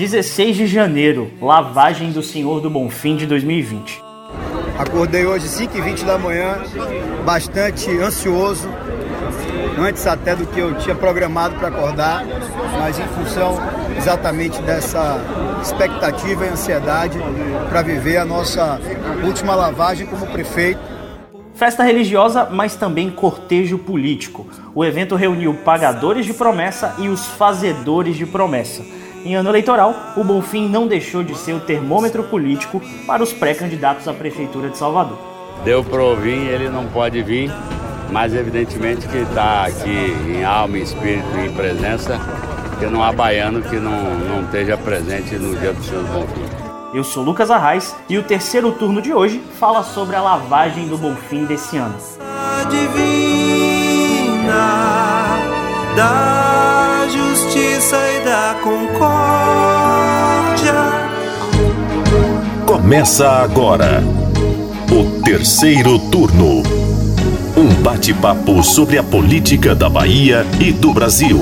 16 de janeiro, lavagem do Senhor do Bonfim de 2020. Acordei hoje 5h20 da manhã, bastante ansioso, antes até do que eu tinha programado para acordar, mas em função exatamente dessa expectativa e ansiedade para viver a nossa última lavagem como prefeito. Festa religiosa, mas também cortejo político. O evento reuniu pagadores de promessa e os fazedores de promessa. Em ano eleitoral, o Bonfim não deixou de ser o termômetro político para os pré-candidatos à Prefeitura de Salvador. Deu para ouvir, ele não pode vir, mas evidentemente que está aqui em alma, em espírito e em presença, que não há baiano que não, não esteja presente no dia do Senhor Bonfim. Eu sou Lucas Arraes e o terceiro turno de hoje fala sobre a lavagem do Bonfim desse ano. Divina, da justiça e da concórdia. Começa agora o terceiro turno. Um bate-papo sobre a política da Bahia e do Brasil.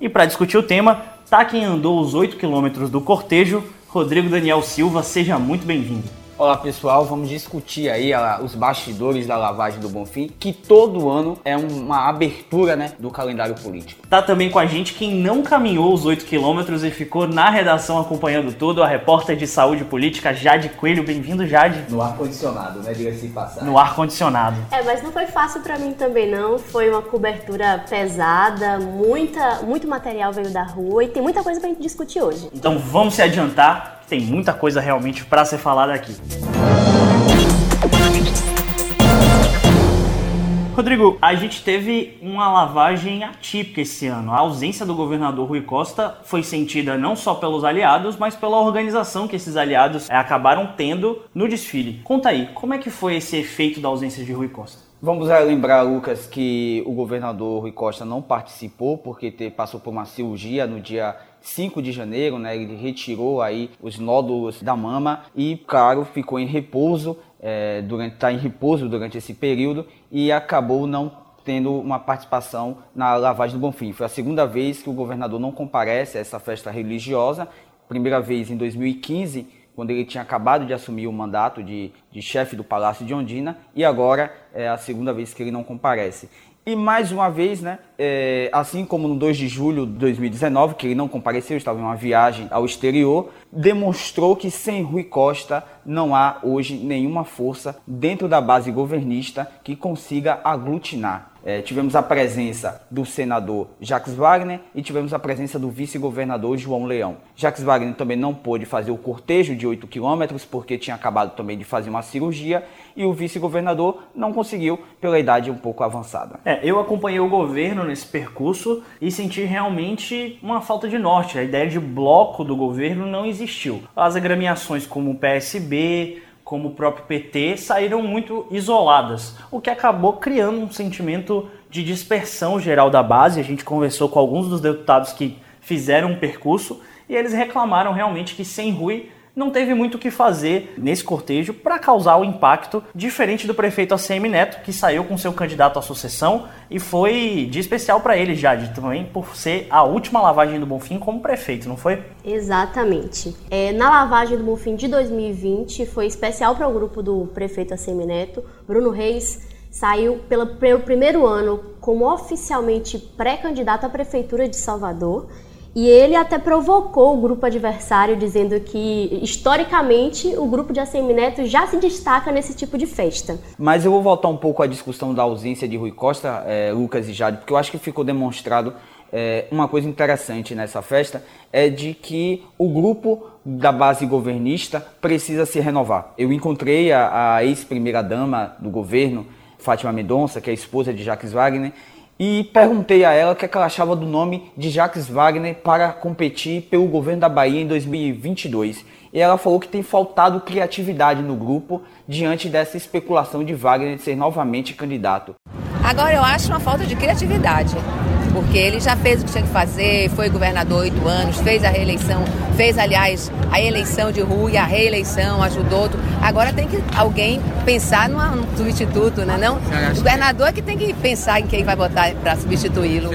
E para discutir o tema, tá quem andou os 8 quilômetros do cortejo, Rodrigo Daniel Silva, seja muito bem-vindo. Olá pessoal, vamos discutir aí a, os bastidores da lavagem do Bonfim, que todo ano é uma abertura né, do calendário político. Tá também com a gente quem não caminhou os 8 quilômetros e ficou na redação acompanhando tudo, a repórter de saúde política Jade Coelho. Bem-vindo, Jade. No ar-condicionado, né? Diga-se passar. No ar-condicionado. É, mas não foi fácil para mim também não, foi uma cobertura pesada, muita, muito material veio da rua e tem muita coisa pra gente discutir hoje. Então vamos se adiantar, tem muita coisa realmente para ser falada aqui. Rodrigo, a gente teve uma lavagem atípica esse ano. A ausência do governador Rui Costa foi sentida não só pelos aliados, mas pela organização que esses aliados é, acabaram tendo no desfile. Conta aí, como é que foi esse efeito da ausência de Rui Costa? Vamos lembrar, Lucas, que o governador Rui Costa não participou porque passou por uma cirurgia no dia 5 de janeiro, né? Ele retirou aí os nódulos da mama e, claro, ficou em repouso é, durante está em repouso durante esse período e acabou não tendo uma participação na lavagem do Bonfim. Foi a segunda vez que o governador não comparece a essa festa religiosa. Primeira vez em 2015, quando ele tinha acabado de assumir o mandato de, de chefe do Palácio de Ondina, e agora é a segunda vez que ele não comparece. E mais uma vez, né, é, assim como no 2 de julho de 2019, que ele não compareceu, estava em uma viagem ao exterior, demonstrou que sem Rui Costa não há hoje nenhuma força dentro da base governista que consiga aglutinar é, tivemos a presença do senador Jacques Wagner e tivemos a presença do vice-governador João Leão. Jacques Wagner também não pôde fazer o cortejo de 8 quilômetros porque tinha acabado também de fazer uma cirurgia e o vice-governador não conseguiu pela idade um pouco avançada. É, eu acompanhei o governo nesse percurso e senti realmente uma falta de norte. A ideia de bloco do governo não existiu. As agremiações como o PSB, como o próprio PT, saíram muito isoladas, o que acabou criando um sentimento de dispersão geral da base. A gente conversou com alguns dos deputados que fizeram um percurso e eles reclamaram realmente que sem Rui não teve muito o que fazer nesse cortejo para causar o impacto diferente do prefeito ACM Neto, que saiu com seu candidato à sucessão e foi de especial para ele, Jade, também por ser a última lavagem do Bonfim como prefeito, não foi? Exatamente. É, na lavagem do Bonfim de 2020 foi especial para o grupo do prefeito ACM Neto, Bruno Reis saiu pelo primeiro ano como oficialmente pré-candidato à prefeitura de Salvador e ele até provocou o grupo adversário, dizendo que, historicamente, o grupo de ACM Neto já se destaca nesse tipo de festa. Mas eu vou voltar um pouco à discussão da ausência de Rui Costa, é, Lucas e Jade, porque eu acho que ficou demonstrado é, uma coisa interessante nessa festa, é de que o grupo da base governista precisa se renovar. Eu encontrei a, a ex-primeira-dama do governo, Fátima Mendonça, que é esposa de Jacques Wagner, e perguntei a ela o que, é que ela achava do nome de Jacques Wagner para competir pelo governo da Bahia em 2022. E ela falou que tem faltado criatividade no grupo diante dessa especulação de Wagner ser novamente candidato. Agora eu acho uma falta de criatividade. Porque ele já fez o que tinha que fazer, foi governador oito anos, fez a reeleição, fez, aliás, a eleição de rua e a reeleição, ajudou. Agora tem que alguém pensar num substituto, né? Não? O governador é que tem que pensar em quem vai votar para substituí-lo.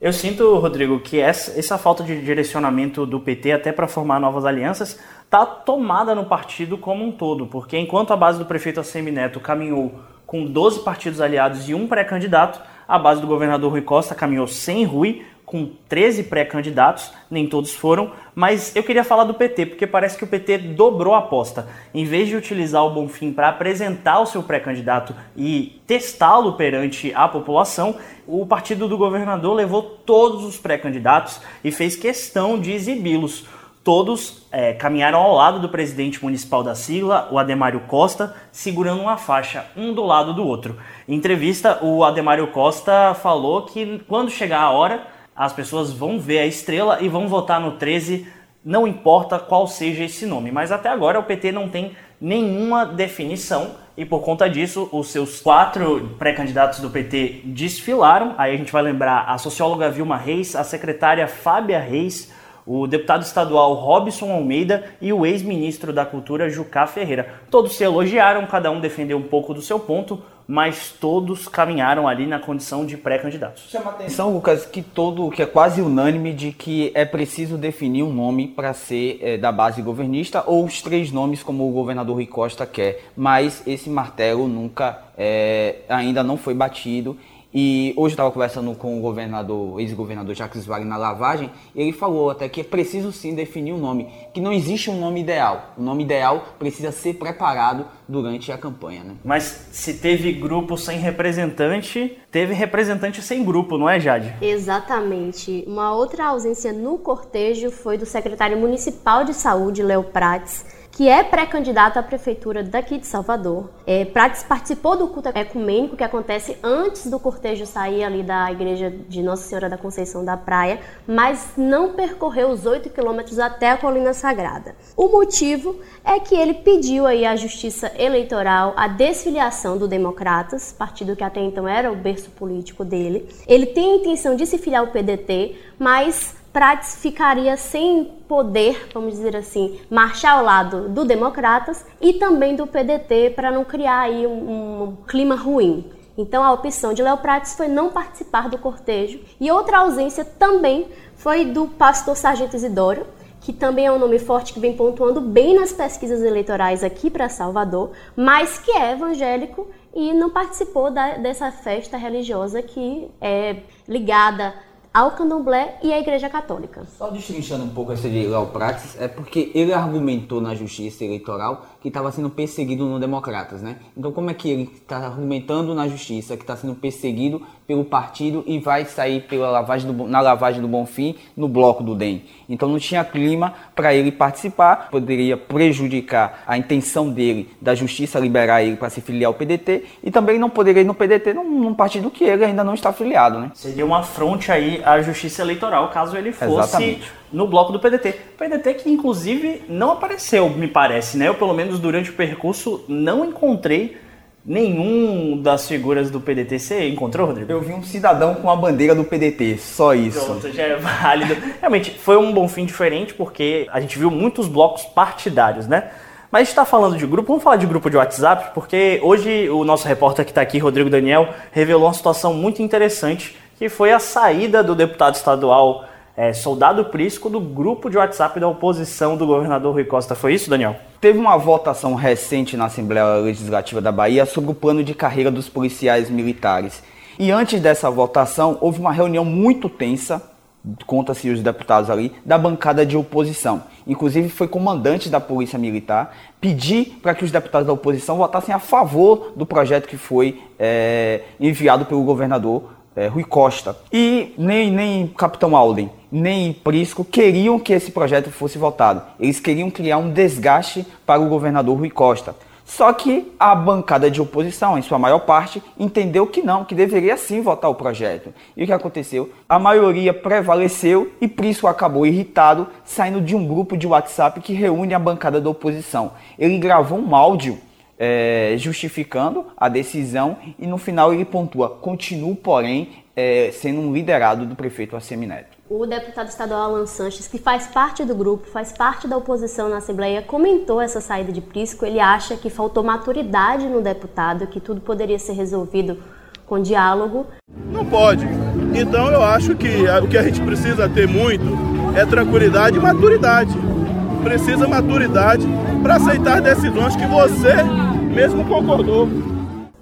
Eu sinto, Rodrigo, que essa, essa falta de direcionamento do PT até para formar novas alianças está tomada no partido como um todo, porque enquanto a base do prefeito Assemineto caminhou com 12 partidos aliados e um pré-candidato, a base do governador Rui Costa caminhou sem Rui, com 13 pré-candidatos, nem todos foram, mas eu queria falar do PT, porque parece que o PT dobrou a aposta. Em vez de utilizar o Bonfim para apresentar o seu pré-candidato e testá-lo perante a população, o partido do governador levou todos os pré-candidatos e fez questão de exibi-los. Todos é, caminharam ao lado do presidente municipal da sigla, o Ademário Costa, segurando uma faixa, um do lado do outro. Em entrevista, o Ademário Costa falou que quando chegar a hora, as pessoas vão ver a estrela e vão votar no 13, não importa qual seja esse nome. Mas até agora o PT não tem nenhuma definição e por conta disso os seus quatro pré-candidatos do PT desfilaram. Aí a gente vai lembrar a socióloga Vilma Reis, a secretária Fábia Reis, o deputado estadual Robson Almeida e o ex-ministro da Cultura Jucá Ferreira. Todos se elogiaram, cada um defendeu um pouco do seu ponto, mas todos caminharam ali na condição de pré-candidatos. Chama atenção, Lucas, que todo, que é quase unânime de que é preciso definir um nome para ser é, da base governista ou os três nomes como o governador Rui Costa quer, mas esse martelo nunca é, ainda não foi batido e hoje eu estava conversando com o governador, ex-governador Jacques Wagner na lavagem, e ele falou até que é preciso sim definir um nome, que não existe um nome ideal. O nome ideal precisa ser preparado durante a campanha. Né? Mas se teve grupo sem representante, teve representante sem grupo, não é, Jade? Exatamente. Uma outra ausência no cortejo foi do secretário municipal de saúde, Léo Prates que é pré-candidato à prefeitura daqui de Salvador. É, Prates participou do culto ecumênico que acontece antes do cortejo sair ali da igreja de Nossa Senhora da Conceição da Praia, mas não percorreu os 8 quilômetros até a Colina Sagrada. O motivo é que ele pediu aí à Justiça Eleitoral a desfiliação do Democratas, partido que até então era o berço político dele. Ele tem a intenção de se filiar ao PDT, mas Prates ficaria sem poder, vamos dizer assim, marchar ao lado do Democratas e também do PDT para não criar aí um, um clima ruim. Então a opção de Léo Prates foi não participar do cortejo. E outra ausência também foi do pastor Sargento Isidoro, que também é um nome forte que vem pontuando bem nas pesquisas eleitorais aqui para Salvador, mas que é evangélico e não participou da, dessa festa religiosa que é ligada ao candomblé e à Igreja Católica. Só destrinchando um pouco esse de Léo Praxis, é porque ele argumentou na justiça eleitoral que estava sendo perseguido no Democratas, né? Então como é que ele está argumentando na justiça que está sendo perseguido pelo partido e vai sair pela lavagem do, na lavagem do Bonfim no bloco do DEM? Então não tinha clima para ele participar, poderia prejudicar a intenção dele da justiça liberar ele para se filiar ao PDT e também não poderia ir no PDT num, num partido que ele ainda não está afiliado, né? Seria uma afronte aí à justiça eleitoral caso ele fosse Exatamente. no bloco do PDT. PDT que inclusive não apareceu, me parece, né? Eu pelo menos durante o percurso não encontrei nenhum das figuras do PDT. Você encontrou, Rodrigo? Eu vi um cidadão com a bandeira do PDT, só isso. Pronto, já é válido. Realmente, foi um bom fim diferente porque a gente viu muitos blocos partidários, né? Mas a gente está falando de grupo, vamos falar de grupo de WhatsApp, porque hoje o nosso repórter que está aqui, Rodrigo Daniel, revelou uma situação muito interessante que foi a saída do deputado estadual é, Soldado Prisco do grupo de WhatsApp da oposição do governador Rui Costa. Foi isso, Daniel? Teve uma votação recente na Assembleia Legislativa da Bahia sobre o plano de carreira dos policiais militares. E antes dessa votação, houve uma reunião muito tensa, conta-se os deputados ali, da bancada de oposição. Inclusive, foi comandante da Polícia Militar pedir para que os deputados da oposição votassem a favor do projeto que foi é, enviado pelo governador é, Rui Costa. E nem, nem Capitão Alden, nem Prisco queriam que esse projeto fosse votado. Eles queriam criar um desgaste para o governador Rui Costa. Só que a bancada de oposição, em sua maior parte, entendeu que não, que deveria sim votar o projeto. E o que aconteceu? A maioria prevaleceu e Prisco acabou irritado, saindo de um grupo de WhatsApp que reúne a bancada da oposição. Ele gravou um áudio é, justificando a decisão e no final ele pontua: continuo, porém, é, sendo um liderado do prefeito Assemineto. O deputado estadual Alan Sanches, que faz parte do grupo, faz parte da oposição na Assembleia, comentou essa saída de Prisco. Ele acha que faltou maturidade no deputado, que tudo poderia ser resolvido com diálogo. Não pode. Então eu acho que o que a gente precisa ter muito é tranquilidade e maturidade. Precisa maturidade para aceitar decisões que você mesmo concordou.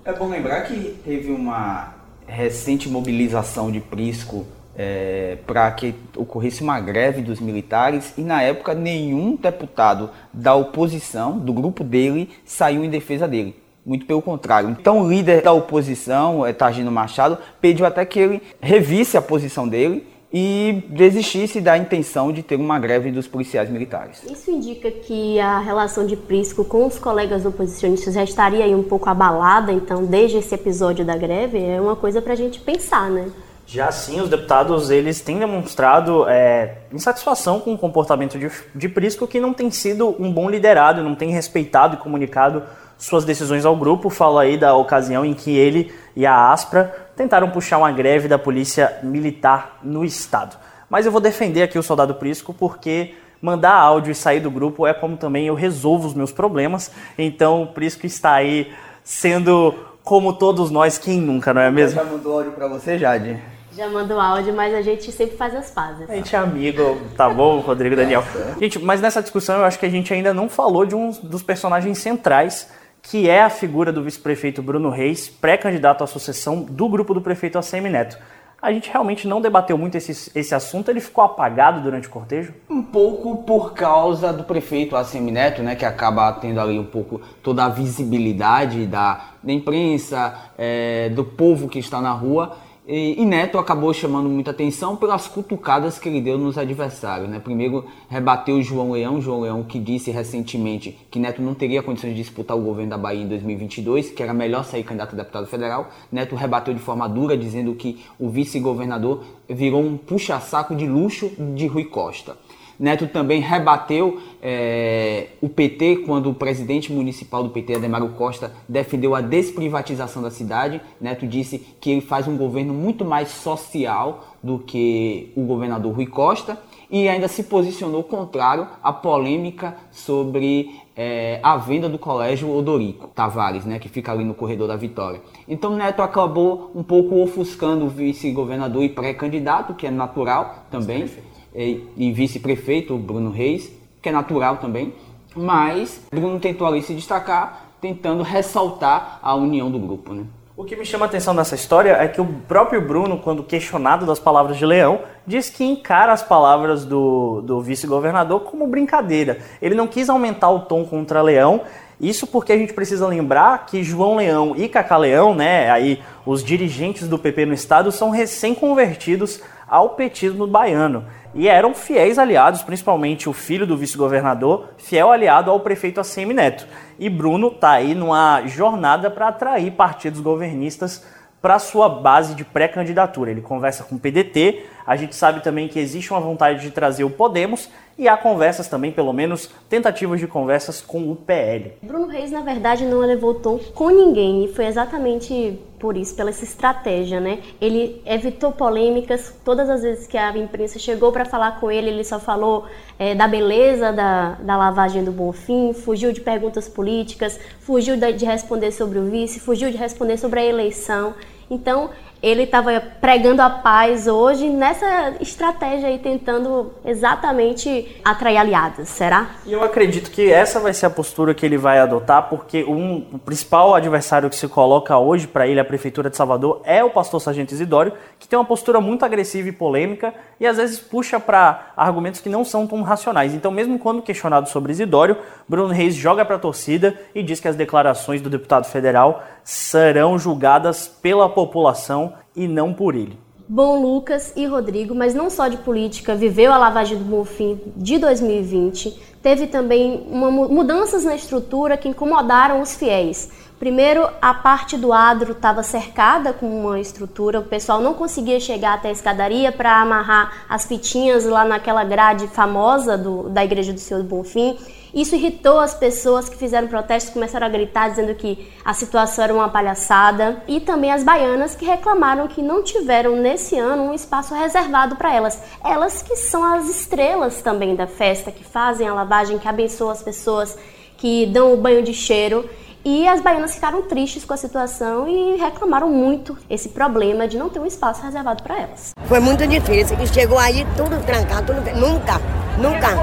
É bom lembrar que teve uma recente mobilização de Prisco é, para que ocorresse uma greve dos militares e na época nenhum deputado da oposição, do grupo dele, saiu em defesa dele. Muito pelo contrário. Então o líder da oposição, é, Targino Machado, pediu até que ele revisse a posição dele e desistisse da intenção de ter uma greve dos policiais militares. Isso indica que a relação de Prisco com os colegas oposicionistas já estaria aí um pouco abalada, então, desde esse episódio da greve, é uma coisa para a gente pensar, né? Já sim, os deputados eles têm demonstrado é, insatisfação com o comportamento de, de Prisco, que não tem sido um bom liderado, não tem respeitado e comunicado suas decisões ao grupo. Fala aí da ocasião em que ele e a Aspra tentaram puxar uma greve da polícia militar no estado. Mas eu vou defender aqui o soldado Prisco porque mandar áudio e sair do grupo é como também eu resolvo os meus problemas. Então o Prisco está aí sendo como todos nós, quem nunca, não é mesmo? Já mandou áudio para você, Jade? Já mandou áudio, mas a gente sempre faz as pazes. A gente é amigo, tá bom, Rodrigo Daniel? Gente, mas nessa discussão eu acho que a gente ainda não falou de um dos personagens centrais, que é a figura do vice-prefeito Bruno Reis, pré-candidato à sucessão do grupo do prefeito ACM Neto. A gente realmente não debateu muito esse, esse assunto, ele ficou apagado durante o cortejo? Um pouco por causa do prefeito ACM Neto, né, que acaba tendo ali um pouco toda a visibilidade da, da imprensa, é, do povo que está na rua. E, Neto acabou chamando muita atenção pelas cutucadas que ele deu nos adversários. Né? Primeiro, rebateu o João Leão, João Leão que disse recentemente que Neto não teria condições de disputar o governo da Bahia em 2022, que era melhor sair candidato a deputado federal. Neto rebateu de forma dura, dizendo que o vice-governador virou um puxa-saco de luxo de Rui Costa. Neto também rebateu é, o PT quando o presidente municipal do PT, Ademaro Costa, defendeu a desprivatização da cidade. Neto disse que ele faz um governo muito mais social do que o governador Rui Costa e ainda se posicionou contrário à polêmica sobre é, a venda do colégio Odorico Tavares, né, que fica ali no corredor da Vitória. Então Neto acabou um pouco ofuscando o vice-governador e pré-candidato, que é natural também e vice-prefeito, Bruno Reis, que é natural também, mas Bruno tentou ali se destacar, tentando ressaltar a união do grupo. Né? O que me chama a atenção nessa história é que o próprio Bruno, quando questionado das palavras de Leão, diz que encara as palavras do, do vice-governador como brincadeira. Ele não quis aumentar o tom contra Leão, isso porque a gente precisa lembrar que João Leão e Cacá Leão, né, aí os dirigentes do PP no estado, são recém-convertidos ao petismo baiano e eram fiéis aliados, principalmente o filho do vice-governador, fiel aliado ao prefeito ACM Neto. E Bruno está aí numa jornada para atrair partidos governistas para sua base de pré-candidatura. Ele conversa com o PDT, a gente sabe também que existe uma vontade de trazer o Podemos e há conversas também, pelo menos tentativas de conversas com o PL. Bruno Reis, na verdade, não levou tom com ninguém e foi exatamente por isso, pela essa estratégia, né? Ele evitou polêmicas. Todas as vezes que a imprensa chegou para falar com ele, ele só falou é, da beleza da, da lavagem do Bonfim, fugiu de perguntas políticas, fugiu de responder sobre o vice, fugiu de responder sobre a eleição. Então, ele estava pregando a paz hoje nessa estratégia aí, tentando exatamente atrair aliados, será? E eu acredito que essa vai ser a postura que ele vai adotar, porque um, o principal adversário que se coloca hoje para ele, a Prefeitura de Salvador, é o pastor Sargento Isidório, que tem uma postura muito agressiva e polêmica e às vezes puxa para argumentos que não são tão racionais. Então, mesmo quando questionado sobre Isidório, Bruno Reis joga para a torcida e diz que as declarações do deputado federal serão julgadas pela população e não por ele. Bom, Lucas e Rodrigo, mas não só de política, viveu a lavagem do Bonfim de 2020. Teve também uma, mudanças na estrutura que incomodaram os fiéis. Primeiro, a parte do adro estava cercada com uma estrutura, o pessoal não conseguia chegar até a escadaria para amarrar as fitinhas lá naquela grade famosa do, da Igreja do Senhor do Bonfim. Isso irritou as pessoas que fizeram protestos, começaram a gritar dizendo que a situação era uma palhaçada. E também as baianas que reclamaram que não tiveram nesse ano um espaço reservado para elas. Elas que são as estrelas também da festa, que fazem a lavagem, que abençoam as pessoas, que dão o banho de cheiro. E as baianas ficaram tristes com a situação e reclamaram muito esse problema de não ter um espaço reservado para elas. Foi muito difícil e chegou aí tudo trancado, tudo, nunca, nunca.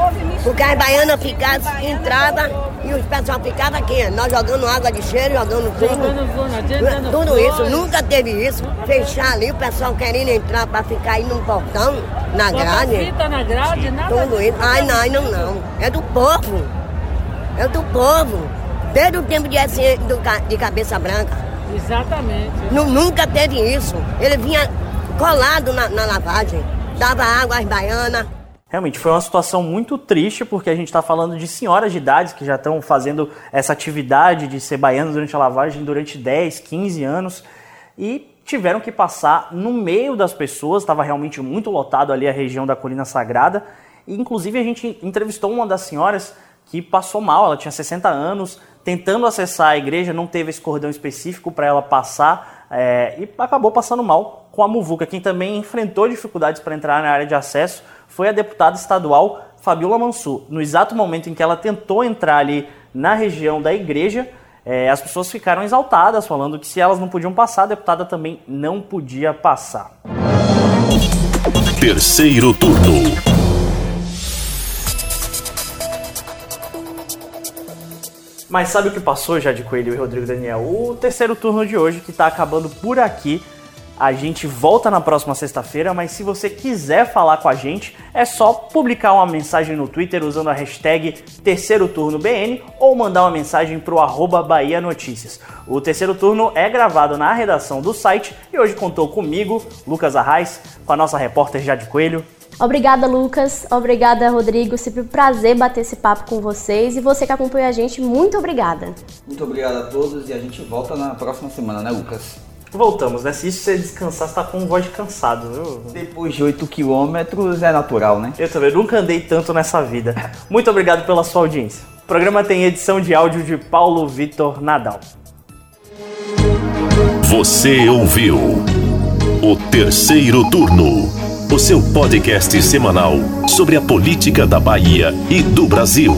Porque as baianas ficavam, entrava e os pessoal ficava aqui, nós jogando água de cheiro, jogando tudo. Tudo isso, nunca teve isso. Fechar ali, o pessoal querendo entrar para ficar aí no portão, na grade. na grade, nada. Tudo isso. Ai, não, não, não. É do povo. É do povo. Desde o tempo de, assim, do, de cabeça branca. Exatamente. nunca teve isso. Ele vinha colado na, na lavagem, dava água às baianas. Realmente foi uma situação muito triste, porque a gente está falando de senhoras de idade que já estão fazendo essa atividade de ser baianas durante a lavagem durante 10, 15 anos e tiveram que passar no meio das pessoas, estava realmente muito lotado ali a região da Colina Sagrada. E, inclusive a gente entrevistou uma das senhoras que passou mal, ela tinha 60 anos, tentando acessar a igreja, não teve esse cordão específico para ela passar é, e acabou passando mal com a muvuca. Quem também enfrentou dificuldades para entrar na área de acesso foi a deputada estadual Fabiola Mansur. No exato momento em que ela tentou entrar ali na região da igreja, é, as pessoas ficaram exaltadas, falando que se elas não podiam passar, a deputada também não podia passar. Terceiro turno. Mas sabe o que passou já de Coelho e Rodrigo Daniel? O terceiro turno de hoje, que está acabando por aqui. A gente volta na próxima sexta-feira, mas se você quiser falar com a gente, é só publicar uma mensagem no Twitter usando a hashtag Terceiro Turno BN ou mandar uma mensagem para o arroba Bahia Notícias. O terceiro turno é gravado na redação do site e hoje contou comigo, Lucas Arraes, com a nossa repórter Jade Coelho. Obrigada, Lucas. Obrigada, Rodrigo. Sempre um prazer bater esse papo com vocês. E você que acompanha a gente, muito obrigada. Muito obrigado a todos e a gente volta na próxima semana, né, Lucas? Voltamos, né? Se isso você descansar, você tá com voz de cansado, viu? Depois de 8 quilômetros é natural, né? Eu também nunca andei tanto nessa vida. Muito obrigado pela sua audiência. O programa tem edição de áudio de Paulo Vitor Nadal. Você ouviu o terceiro turno o seu podcast semanal sobre a política da Bahia e do Brasil.